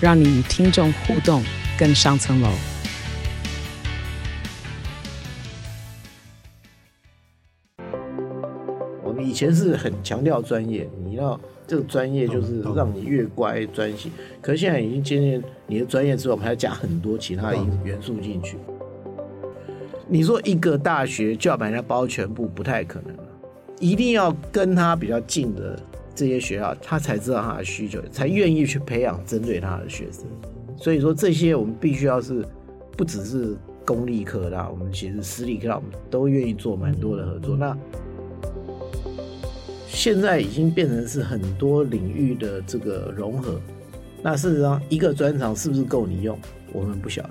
让你与听众互动更上层楼。我们以前是很强调专业，你要这个专业就是让你越乖专心。可是现在已经渐渐，你的专业之后，我们还要加很多其他的元素进去。你说一个大学就要把人家包全部，不太可能了。一定要跟他比较近的这些学校，他才知道他的需求，才愿意去培养针对他的学生。所以说这些我们必须要是不只是公立科大，我们其实私立科大我们都愿意做蛮多的合作。那现在已经变成是很多领域的这个融合，那事实上一个专长是不是够你用，我们不晓得。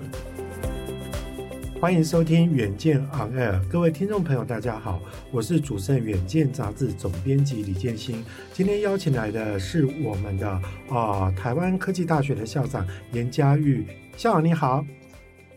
欢迎收听远见 On Air，各位听众朋友，大家好，我是主持人远见杂志总编辑李建新。今天邀请来的是我们的啊、呃、台湾科技大学的校长严家玉校长，你好。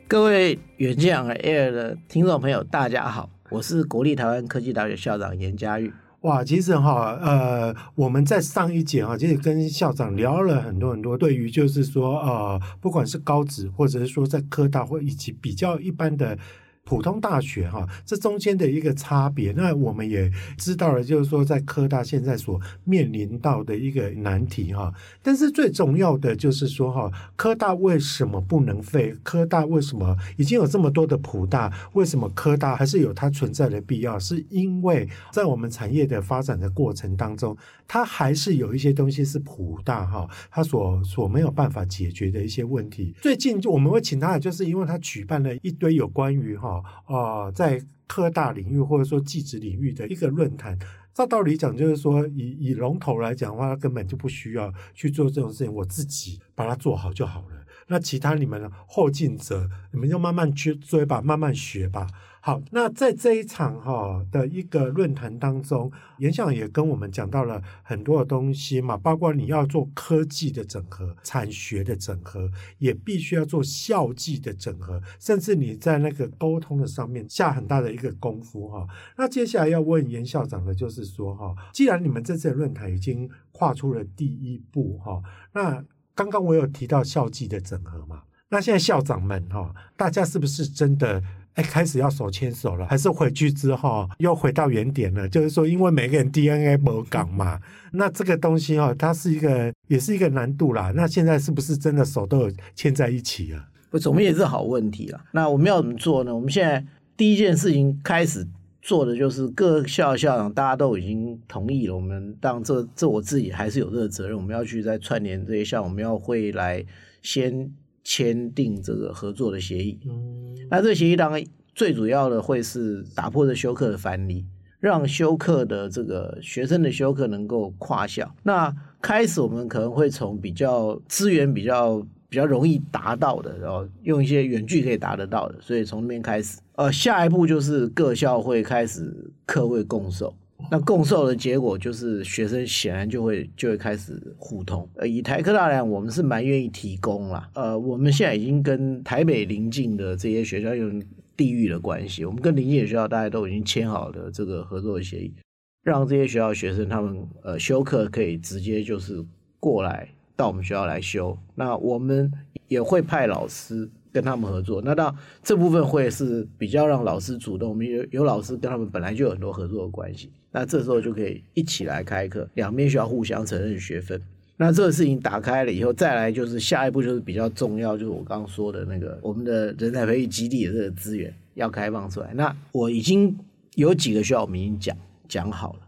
各位远见 On Air 的听众朋友，大家好，我是国立台湾科技大学校长严家玉。哇，其实哈，呃，我们在上一节哈，其实跟校长聊了很多很多，对于就是说，呃，不管是高职或者是说在科大或以及比较一般的。普通大学哈，这中间的一个差别，那我们也知道了，就是说在科大现在所面临到的一个难题哈。但是最重要的就是说哈，科大为什么不能废？科大为什么已经有这么多的普大？为什么科大还是有它存在的必要？是因为在我们产业的发展的过程当中，它还是有一些东西是普大哈，它所所没有办法解决的一些问题。最近我们会请他，就是因为他举办了一堆有关于哈。哦，在科大领域或者说技职领域的一个论坛，照道理讲，就是说以以龙头来讲的话，他根本就不需要去做这种事情，我自己把它做好就好了。那其他你们后进者，你们就慢慢去追吧，慢慢学吧。好，那在这一场哈的一个论坛当中，严校长也跟我们讲到了很多的东西嘛，包括你要做科技的整合、产学的整合，也必须要做校际的整合，甚至你在那个沟通的上面下很大的一个功夫哈。那接下来要问严校长的就是说哈，既然你们这次的论坛已经跨出了第一步哈，那刚刚我有提到校际的整合嘛，那现在校长们哈，大家是不是真的？哎，开始要手牵手了，还是回去之后又回到原点了？就是说，因为每个人 DNA 不港嘛，那这个东西哈，它是一个，也是一个难度啦。那现在是不是真的手都有牵在一起啊？不，总也是好问题了。那我们要怎么做呢？我们现在第一件事情开始做的就是各校校长大家都已经同意了。我们当这这我自己还是有这个责任，我们要去再串联这些校，我们要会来先。签订这个合作的协议，嗯，那这个协议当然最主要的会是打破这休克的藩篱，让休克的这个学生的休克能够跨校。那开始我们可能会从比较资源比较比较容易达到的，然后用一些远距可以达得到的，所以从那边开始。呃，下一步就是各校会开始课位共授。那共授的结果就是学生显然就会就会开始互通。呃，以台科大来讲，我们是蛮愿意提供啦。呃，我们现在已经跟台北邻近的这些学校有地域的关系，我们跟邻近的学校大家都已经签好了这个合作协议，让这些学校学生他们呃休课可以直接就是过来到我们学校来修。那我们也会派老师。跟他们合作，那到这部分会是比较让老师主动。我们有有老师跟他们本来就有很多合作的关系，那这时候就可以一起来开课，两边需要互相承认学分。那这个事情打开了以后，再来就是下一步就是比较重要，就是我刚刚说的那个我们的人才培育基地的这个资源要开放出来。那我已经有几个学校我们已经讲讲好了，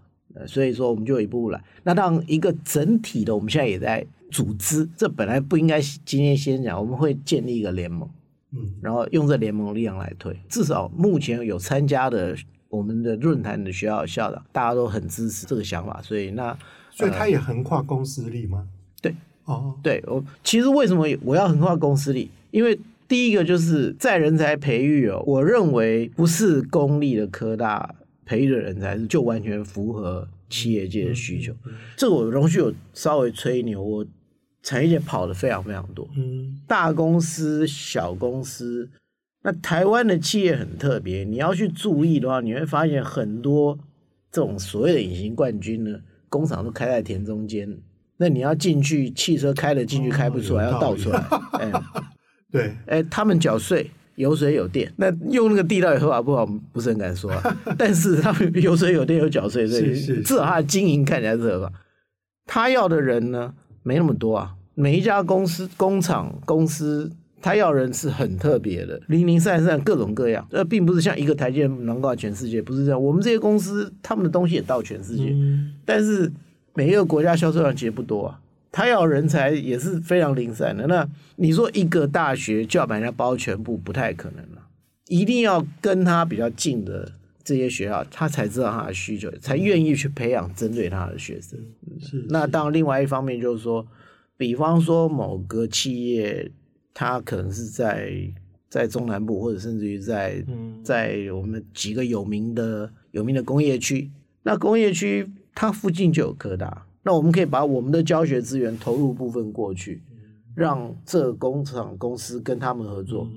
所以说我们就一步步来。那当一个整体的，我们现在也在。组织，这本来不应该今天先讲，我们会建立一个联盟，嗯，然后用这联盟力量来推。至少目前有参加的我们的论坛的学校校长，大家都很支持这个想法，所以那所以他也横跨公司力吗？对，哦，对我其实为什么我要横跨公司力？因为第一个就是在人才培育哦，我认为不是公立的科大培育的人才是就完全符合企业界的需求。这个我容许我稍微吹牛，我产业界跑的非常非常多，嗯，大公司、小公司。那台湾的企业很特别，你要去注意的话，你会发现很多这种所谓的隐形冠军呢，工厂都开在田中间。那你要进去，汽车开了进去开不出来，哦、要倒出来。哎，对，哎，他们缴税，有水有电，那用那个地到底合法不好，不是很敢说、啊。但是他们有水有电有缴税，所以至少他的经营看起来是合法。他要的人呢，没那么多啊，每一家公司、工厂、公司。他要人是很特别的，零零散散各种各样，而并不是像一个台积电囊括全世界，不是这样。我们这些公司，他们的东西也到全世界，嗯、但是每一个国家销售量其实不多啊。他要人才也是非常零散的。那你说一个大学就要把人家包全部，不太可能了。一定要跟他比较近的这些学校，他才知道他的需求，才愿意去培养针对他的学生。是。那当然，另外一方面就是说，比方说某个企业。它可能是在在中南部，或者甚至于在在我们几个有名的有名的工业区。那工业区它附近就有科大，那我们可以把我们的教学资源投入部分过去，让这个工厂公司跟他们合作，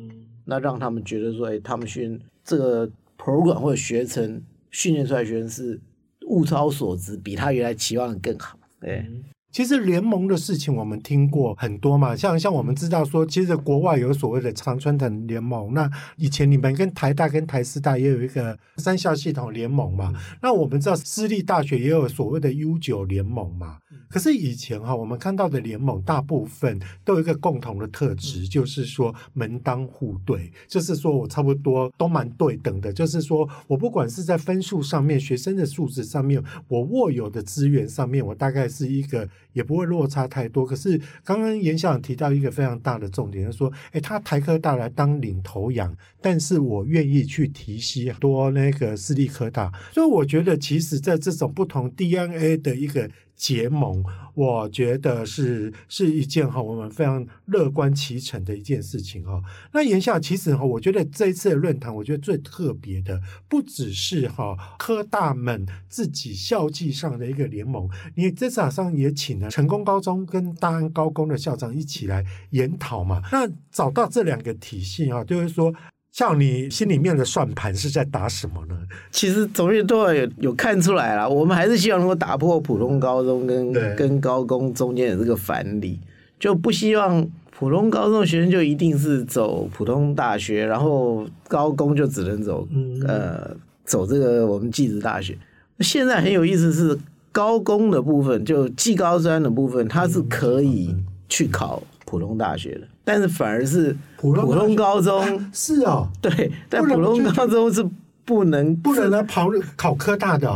那让他们觉得说，哎，他们训这个 program 或者学程训练出来的学生是物超所值，比他原来期望的更好，哎。其实联盟的事情我们听过很多嘛，像像我们知道说，其实国外有所谓的常春藤联盟。那以前你们跟台大跟台师大也有一个三校系统联盟嘛。那我们知道私立大学也有所谓的 U 九联盟嘛。可是以前哈，我们看到的联盟大部分都有一个共同的特质，就是说门当户对，就是说我差不多都蛮对等的，就是说我不管是在分数上面、学生的素质上面、我握有的资源上面，我大概是一个也不会落差太多。可是刚刚严校长提到一个非常大的重点，就是说，诶，他台科大来当领头羊，但是我愿意去提携多那个私立科大，所以我觉得其实在这种不同 DNA 的一个。结盟，我觉得是是一件哈，我们非常乐观其成的一件事情哈。那言下其实哈，我觉得这一次的论坛，我觉得最特别的不只是哈科大们自己校际上的一个联盟，你这场上也请了成功高中跟大安高工的校长一起来研讨嘛。那找到这两个体系哈，就是说。像你心里面的算盘是在打什么呢？其实总之都有有看出来了，我们还是希望能够打破普通高中跟跟高工中间的这个藩篱，就不希望普通高中的学生就一定是走普通大学，然后高工就只能走呃走这个我们技职大学。现在很有意思是高工的部分，就技高专的部分，它是可以去考普通大学的，但是反而是普通高中。是哦，对，但普通高中是不能不能来考考科大的，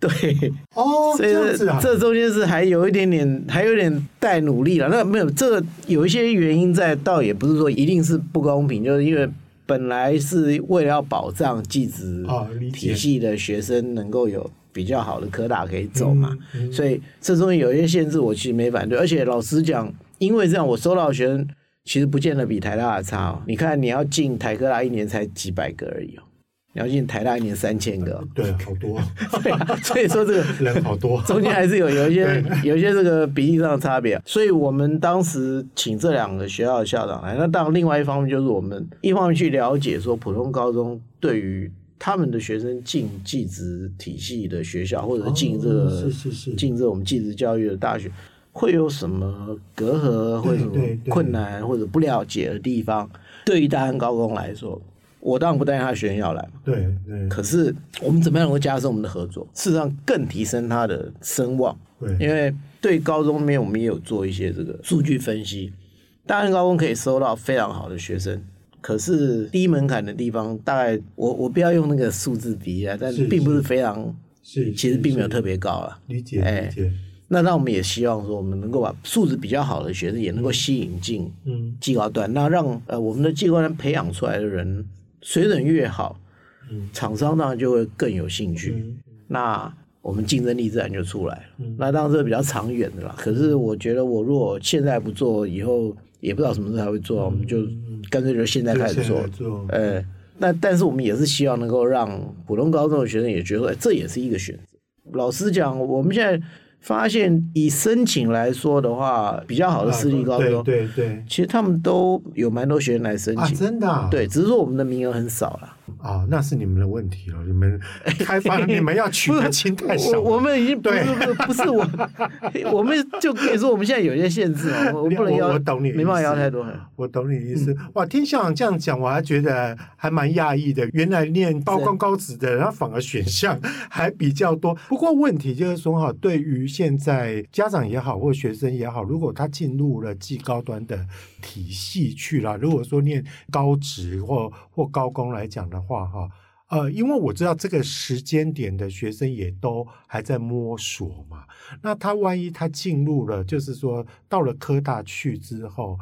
对。哦，所以这这中间是还有一点点，还有点带努力了。那没有这个有一些原因在，倒也不是说一定是不公平，就是因为本来是为了要保障技职体系的学生能够有比较好的科大可以走嘛，所以这中间有一些限制，我其实没反对，而且老实讲。因为这样，我收到的学生其实不见得比台大的差哦。你看，你要进台科大一年才几百个而已哦，你要进台大一年三千个，对，好多。对啊，所以说这个人好多，中间还是有有一些有一些这个比例上的差别。所以我们当时请这两个学校的校长来，那当然另外一方面就是我们一方面去了解说普通高中对于他们的学生进技职体系的学校，或者进这个是是是进这我们技职教育的大学。会有什么隔阂，或者什么困难，或者不了解的地方？对于大安高工来说，我当然不担心他学员要来。对对。可是我们怎么样能够加深我们的合作？事实上，更提升他的声望。对。因为对高中面，我们也有做一些这个数据分析。大安高工可以收到非常好的学生，可是低门槛的地方，大概我我不要用那个数字比啊，但是并不是非常，是其实并没有特别高啊。理解理解。那那我们也希望说，我们能够把素质比较好的学生也能够吸引进嗯技高端，那让呃我们的技高端培养出来的人水准越好，嗯，厂商当然就会更有兴趣。那我们竞争力自然就出来了。嗯、那当然这比较长远的啦。可是我觉得，我如果现在不做，以后也不知道什么时候才会做。嗯、我们就干脆就现在开始做。做呃，那但是我们也是希望能够让普通高中的学生也觉得，这也是一个选择。老实讲，我们现在。发现以申请来说的话，比较好的私立高中，对对对，其实他们都有蛮多学生来申请，啊，真的，啊，对，只是说我们的名额很少了。啊、哦，那是你们的问题了。你们开发，你们要取的亲太少。我我们已经不是不是我，我们就可以说我们现在有一些限制哦，我不能要，我懂你，没办法要太多。我懂你的意思。嗯、哇，听校长这样讲，我还觉得还蛮讶异的。原来念高光高职的，然后反而选项还比较多。不过问题就是说哈，对于现在家长也好，或学生也好，如果他进入了技高端的体系去了，如果说念高职或或高工来讲的话。哈，呃，因为我知道这个时间点的学生也都还在摸索嘛，那他万一他进入了，就是说到了科大去之后，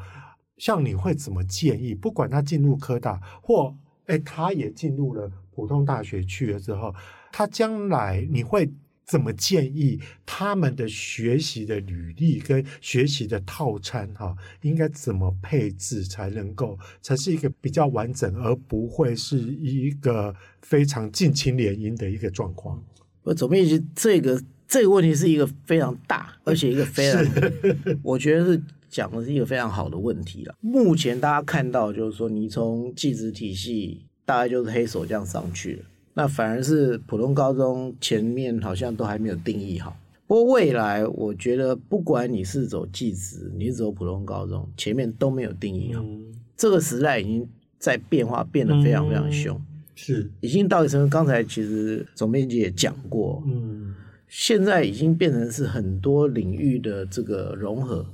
像你会怎么建议？不管他进入科大，或哎，他也进入了普通大学去了之后，他将来你会？怎么建议他们的学习的履历跟学习的套餐哈，应该怎么配置才能够才是一个比较完整，而不会是一个非常近亲联姻的一个状况？我总编辑，这个这个问题是一个非常大，而且一个非常，我觉得是讲的是一个非常好的问题了。目前大家看到就是说，你从技职体系大概就是黑手这样上去了。那反而是普通高中前面好像都还没有定义好。不过未来我觉得，不管你是走技职，你是走普通高中，前面都没有定义好。嗯、这个时代已经在变化，变得非常非常凶。嗯、是，已经到底成刚才其实总编辑也讲过，嗯，现在已经变成是很多领域的这个融合。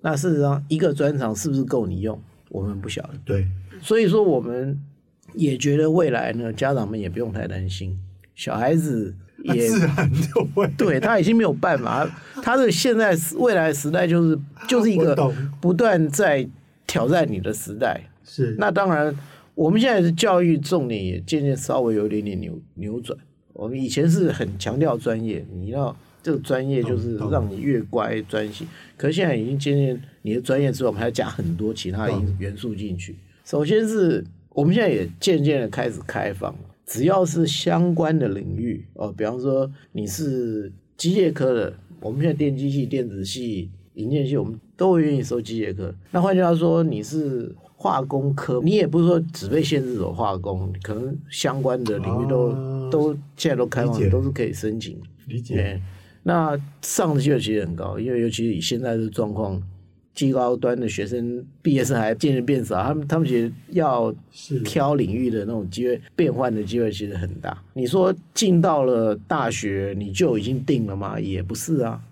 那事实上，一个专长是不是够你用，我们不晓得。对，所以说我们。也觉得未来呢，家长们也不用太担心，小孩子也自然就会，对，他已经没有办法，他的现在未来时代就是就是一个不断在挑战你的时代。是，那当然，我们现在的教育重点也渐渐稍微有一点点扭扭转。我们以前是很强调专业，你要这个专业就是让你越乖专心，可是现在已经渐渐你的专业之后，我们还要加很多其他的元素进去。首先是。我们现在也渐渐的开始开放，只要是相关的领域哦，比方说你是机械科的，我们现在电机系、电子系、营建系，我们都会愿意收机械科。那换句话说，你是化工科，你也不是说只被限制走化工，可能相关的领域都、啊、都现在都开放，都是可以申请。理解。那上的机会其实很高，因为尤其是以现在的状况。技高端的学生毕业生还渐渐变少，他们他们觉得要挑领域的那种机会变换的机会其实很大。你说进到了大学你就已经定了吗？也不是啊。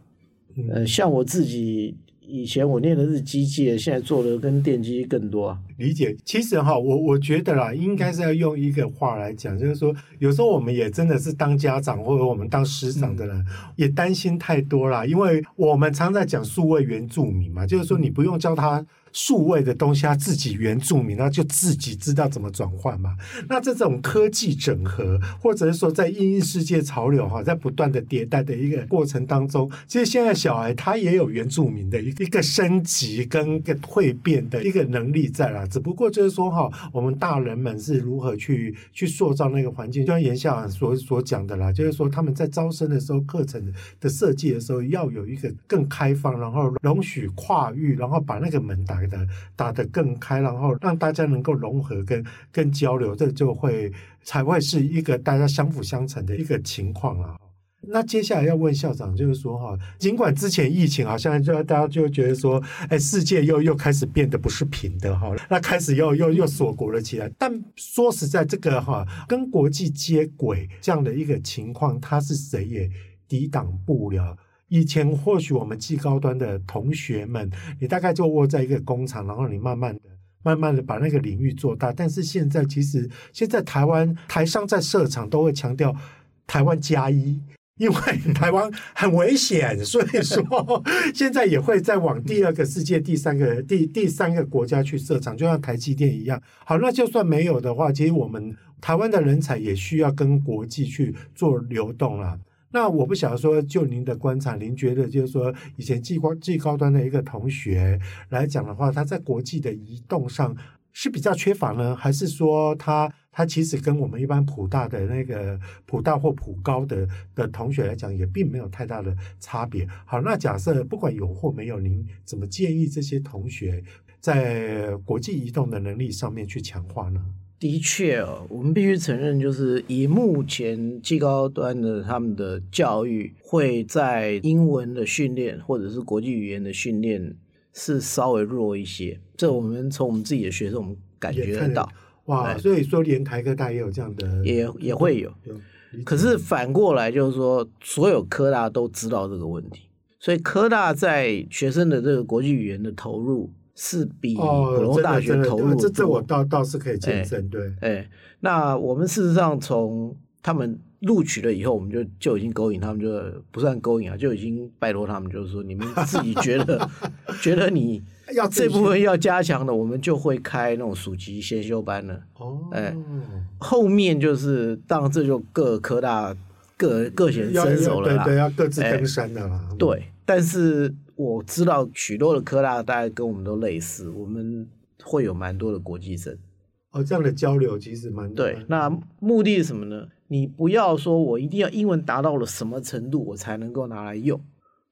呃，像我自己。以前我念的是机械，现在做的跟电机更多啊。理解，其实哈，我我觉得啦，应该是要用一个话来讲，就是说，有时候我们也真的是当家长或者我们当师长的人，也担心太多啦，因为我们常在讲数位原住民嘛，就是说你不用教他。数位的东西，他自己原住民，那就自己知道怎么转换嘛。那这种科技整合，或者是说在因应世界潮流哈，在不断的迭代的一个过程当中，其实现在小孩他也有原住民的一个升级跟一个蜕变的一个能力在啦。只不过就是说哈，我们大人们是如何去去塑造那个环境，就像颜校长所所讲的啦，就是说他们在招生的时候，课程的设计的时候，要有一个更开放，然后容许跨域，然后把那个门打开。的打得更开，然后让大家能够融合跟跟交流，这就会才会是一个大家相辅相成的一个情况啊。那接下来要问校长，就是说哈，尽管之前疫情好像就大家就觉得说，哎，世界又又开始变得不是平的哈，那开始又又又锁国了起来。但说实在，这个哈跟国际接轨这样的一个情况，他是谁也抵挡不了。以前或许我们技高端的同学们，你大概就窝在一个工厂，然后你慢慢的、慢慢的把那个领域做大。但是现在其实现在台湾台商在设厂都会强调台湾加一，因为台湾很危险，所以说现在也会再往第二个世界、第三个、第第三个国家去设厂，就像台积电一样。好，那就算没有的话，其实我们台湾的人才也需要跟国际去做流动了。那我不晓得说，就您的观察，您觉得就是说，以前技高技高端的一个同学来讲的话，他在国际的移动上是比较缺乏呢，还是说他他其实跟我们一般普大的那个普大或普高的的同学来讲，也并没有太大的差别？好，那假设不管有或没有，您怎么建议这些同学在国际移动的能力上面去强化呢？的确哦，我们必须承认，就是以目前技高端的他们的教育，会在英文的训练或者是国际语言的训练是稍微弱一些。这我们从我们自己的学生，我们感觉得到。哇，所以说连台科大也有这样的，也也会有。可是反过来就是说，所有科大都知道这个问题，所以科大在学生的这个国际语言的投入。是比普通大学投入、哦，这这我倒倒是可以见证，对。哎，那我们事实上从他们录取了以后，我们就就已经勾引他们，就不算勾引啊，就已经拜托他们，就是说你们自己觉得 觉得你要这部分要加强的，我们就会开那种暑期先修班了。哦，哎，后面就是当然这就各科大各各显身手了，对对，要各自登山的了。对，但是。我知道许多的科大大概跟我们都类似，我们会有蛮多的国际生。哦，这样的交流其实蛮多。对。那目的是什么呢？你不要说我一定要英文达到了什么程度我才能够拿来用，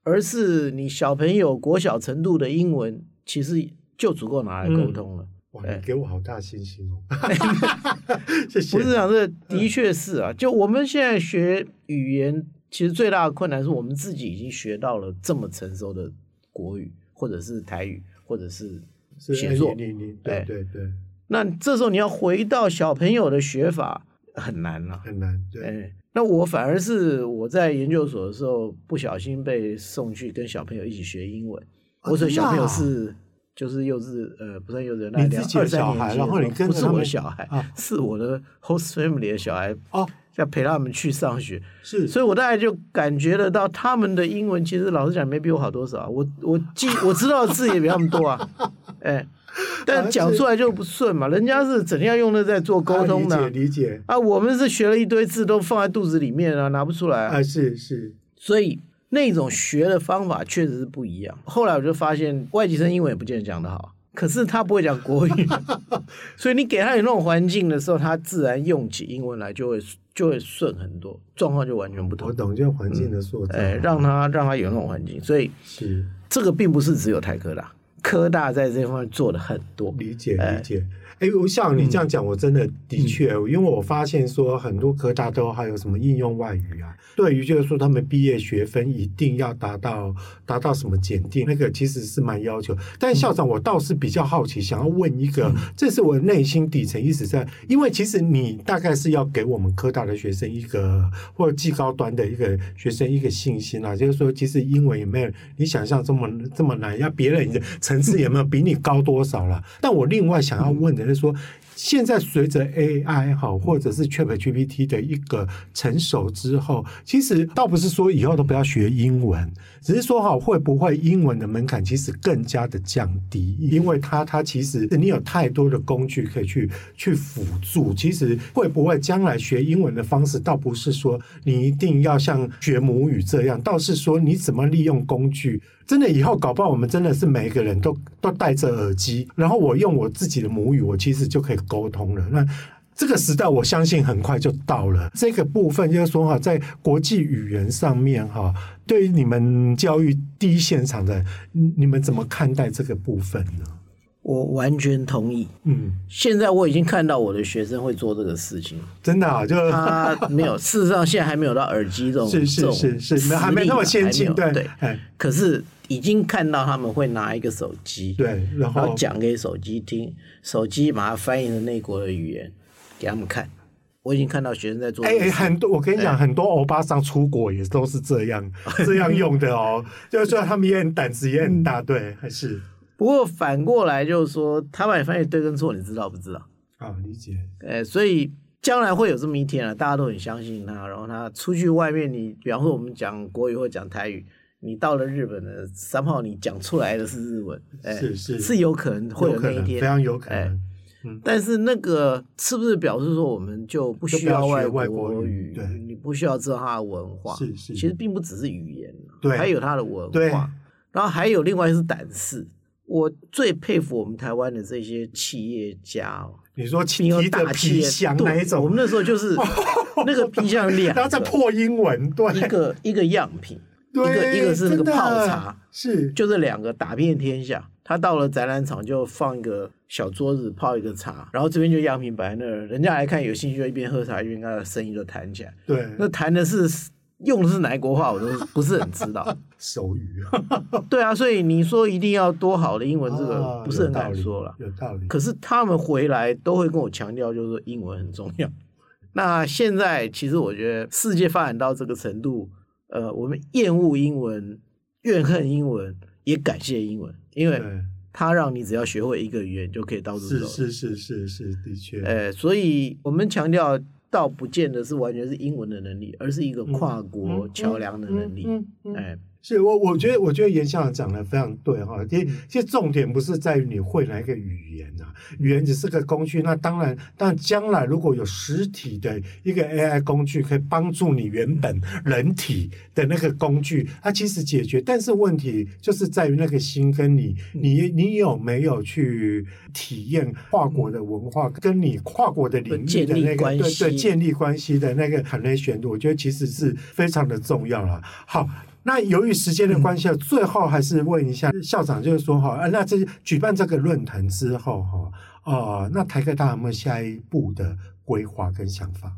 而是你小朋友国小程度的英文其实就足够拿来沟通了。嗯、哇，你给我好大信心哦！谢谢。不是讲这的确是啊，就我们现在学语言。其实最大的困难是我们自己已经学到了这么成熟的国语，或者是台语，或者是写作。对对对，对。那这时候你要回到小朋友的学法很难了，很难。对。哎，那我反而是我在研究所的时候不小心被送去跟小朋友一起学英文。我说小朋友是就是幼稚呃不算幼稚园，那两二三年级，然后你跟不是我的小孩，是我的 host family 的小孩哦。要陪他们去上学，是，所以我大概就感觉得到他们的英文，其实老实讲没比我好多少。我我记我知道的字也比他们多啊，哎，但讲出来就不顺嘛。人家是整天要用的在做沟通的，理解理解啊。我们是学了一堆字都放在肚子里面啊，拿不出来啊。是是，所以那种学的方法确实是不一样。后来我就发现，外籍生英文也不见得讲得好。可是他不会讲国语，所以你给他有那种环境的时候，他自然用起英文来就会就会顺很多，状况就完全不同。我懂，就环境的塑造。哎，让他让他有那种环境，所以是这个并不是只有台科大，科大在这方面做了很多。理解理解。哎，像你这样讲，我真的的确，嗯、因为我发现说很多科大都还有什么应用外语啊，对于就是说他们毕业学分一定要达到达到什么检定，那个其实是蛮要求。但校长，我倒是比较好奇，想要问一个，嗯、这是我内心底层一直在，因为其实你大概是要给我们科大的学生一个或者技高端的一个学生一个信心啊，就是说其实英文也没有你想象这么这么难，要别人的层次有没有比你高多少了。但我另外想要问的。是说，现在随着 AI 哈，或者是 ChatGPT 的一个成熟之后，其实倒不是说以后都不要学英文，只是说哈，会不会英文的门槛其实更加的降低？因为它它其实你有太多的工具可以去去辅助。其实会不会将来学英文的方式，倒不是说你一定要像学母语这样，倒是说你怎么利用工具。真的以后搞不好，我们真的是每一个人都都戴着耳机，然后我用我自己的母语，我其实就可以沟通了。那这个时代，我相信很快就到了。这个部分就是说哈，在国际语言上面哈，对于你们教育第一现场的，你们怎么看待这个部分呢？我完全同意。嗯，现在我已经看到我的学生会做这个事情，真的啊，就他没有。事实上，现在还没有到耳机这种，是是是是，还没那么先进，对对。可是已经看到他们会拿一个手机，对，然后讲给手机听，手机把它翻译成内国的语言给他们看。我已经看到学生在做。哎，很多我跟你讲，很多欧巴桑出国也都是这样 这样用的哦。就是说他们也很胆子也很大，对，还是。不过反过来就是说，他把你翻译对跟错，你知道不知道？啊，理解。哎，所以将来会有这么一天啊，大家都很相信他。然后他出去外面，你比方说我们讲国语或讲台语，你到了日本的三炮，你讲出来的是日文，哎，是是是有可能会有那一天，非常有可能。嗯，但是那个是不是表示说我们就不需要外国语？对，你不需要知道它的文化。是是，其实并不只是语言，对，还有它的文化。然后还有另外是胆识。我最佩服我们台湾的这些企业家哦。你说提着皮箱那一种，我们那时候就是 那个皮箱两个，然后再破英文，对，一个一个样品，一个一个是那个泡茶，是就这两个打遍天下。他到了展览场就放一个小桌子泡一个茶，然后这边就样品摆在那儿，人家来看有兴趣就一边喝茶一边跟他的生意就谈起来。对，那谈的是。用的是哪国话，我都不是很知道。手语，对啊，所以你说一定要多好的英文，这个不是很敢说了。有道理。可是他们回来都会跟我强调，就是说英文很重要。那现在其实我觉得世界发展到这个程度，呃，我们厌恶英文、怨恨英文，也感谢英文，因为它让你只要学会一个语言就可以到处走。是是是是是，的确。呃，所以我们强调。倒不见得是完全是英文的能力，而是一个跨国桥梁的能力。哎。是我，我觉得，我觉得严校长讲的非常对哈。其实，其实重点不是在于你会哪一个语言呐、啊，语言只是个工具。那当然，但将来如果有实体的一个 AI 工具，可以帮助你原本人体的那个工具，它其实解决。但是问题就是在于那个心跟你，你你有没有去体验跨国的文化，跟你跨国的领域的那个对对建立关系的那个 connection，我觉得其实是非常的重要了。好。那由于时间的关系，嗯、最后还是问一下校长，就是说哈，那这举办这个论坛之后哈，呃，那台科大有没有下一步的规划跟想法？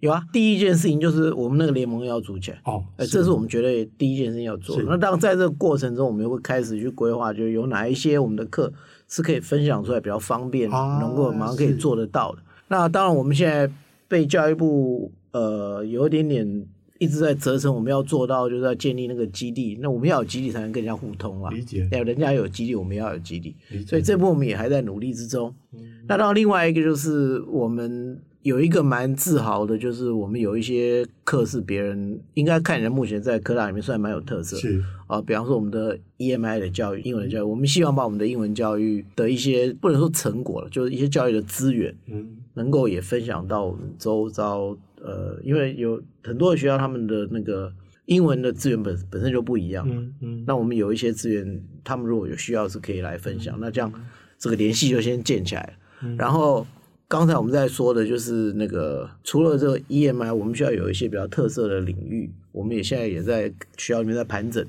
有啊，第一件事情就是我们那个联盟要组起来哦，哎，这是我们觉得第一件事情要做。那当然在这个过程中，我们会开始去规划，就是有哪一些我们的课是可以分享出来比较方便，啊、能够马上可以做得到的。那当然，我们现在被教育部呃有一点点。一直在责成我们要做到，就是要建立那个基地。那我们要有基地才能跟人家互通啊。理解。要人家有基地，我们要有基地。所以这部分我们也还在努力之中。嗯、那到另外一个就是我们有一个蛮自豪的，就是我们有一些课是别人应该看起来目前在科大里面算蛮有特色。是啊，比方说我们的 EMI 的教育，英文的教育，我们希望把我们的英文教育的一些不能说成果了，就是一些教育的资源，嗯，能够也分享到我们周遭。呃，因为有很多的学校，他们的那个英文的资源本本身就不一样。嗯嗯。那我们有一些资源，他们如果有需要是可以来分享。那这样这个联系就先建起来。嗯。然后刚才我们在说的就是那个，除了这个 EMI，我们需要有一些比较特色的领域，我们也现在也在学校里面在盘整，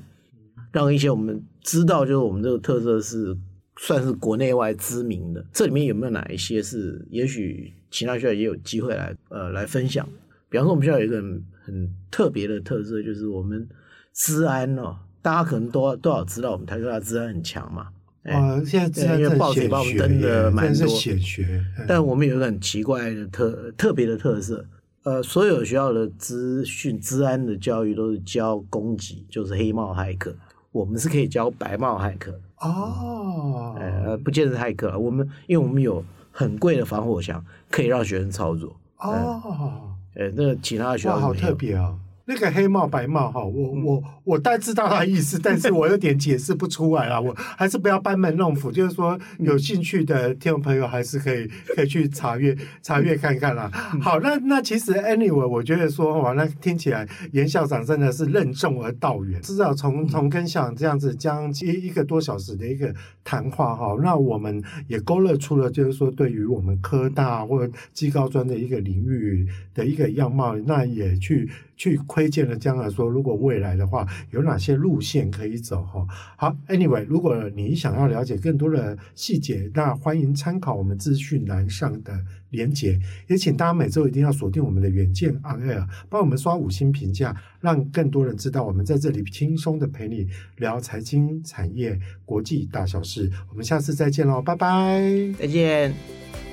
让一些我们知道就是我们这个特色是算是国内外知名的。这里面有没有哪一些是也许其他学校也有机会来呃来分享？比方说，我们学校有一个很，很特别的特色，就是我们治安哦，大家可能都多少知道，我们台科大治安很强嘛。啊，现在因为报纸也帮我们登的蛮多，显学。但我们有一个很奇怪的特特别的特色，呃，所有学校的资讯治安的教育都是教攻击，就是黑帽骇客。我们是可以教白帽骇客哦，呃，不见得骇客，我们因为我们有很贵的防火墙，可以让学生操作哦。呃，那其他的学校哇，好特别哦。那个黑帽白帽哈，我我我大概知道他意思，但是我有点解释不出来啊。我还是不要班门弄斧，就是说有兴趣的听众朋友还是可以可以去查阅查阅看看啦。好，那那其实 anyway，我觉得说哇，那听起来严校长真的是任重而道远。至少从从跟校长这样子将近一个多小时的一个谈话哈，那我们也勾勒出了就是说对于我们科大或技高专的一个领域的一个样貌，那也去。去窥见了将来说，如果未来的话有哪些路线可以走哈？好，Anyway，如果你想要了解更多的细节，那欢迎参考我们资讯栏上的连结。也请大家每周一定要锁定我们的远见 On Air，帮我们刷五星评价，让更多人知道我们在这里轻松的陪你聊财经、产业、国际大小事。我们下次再见喽，拜拜，再见。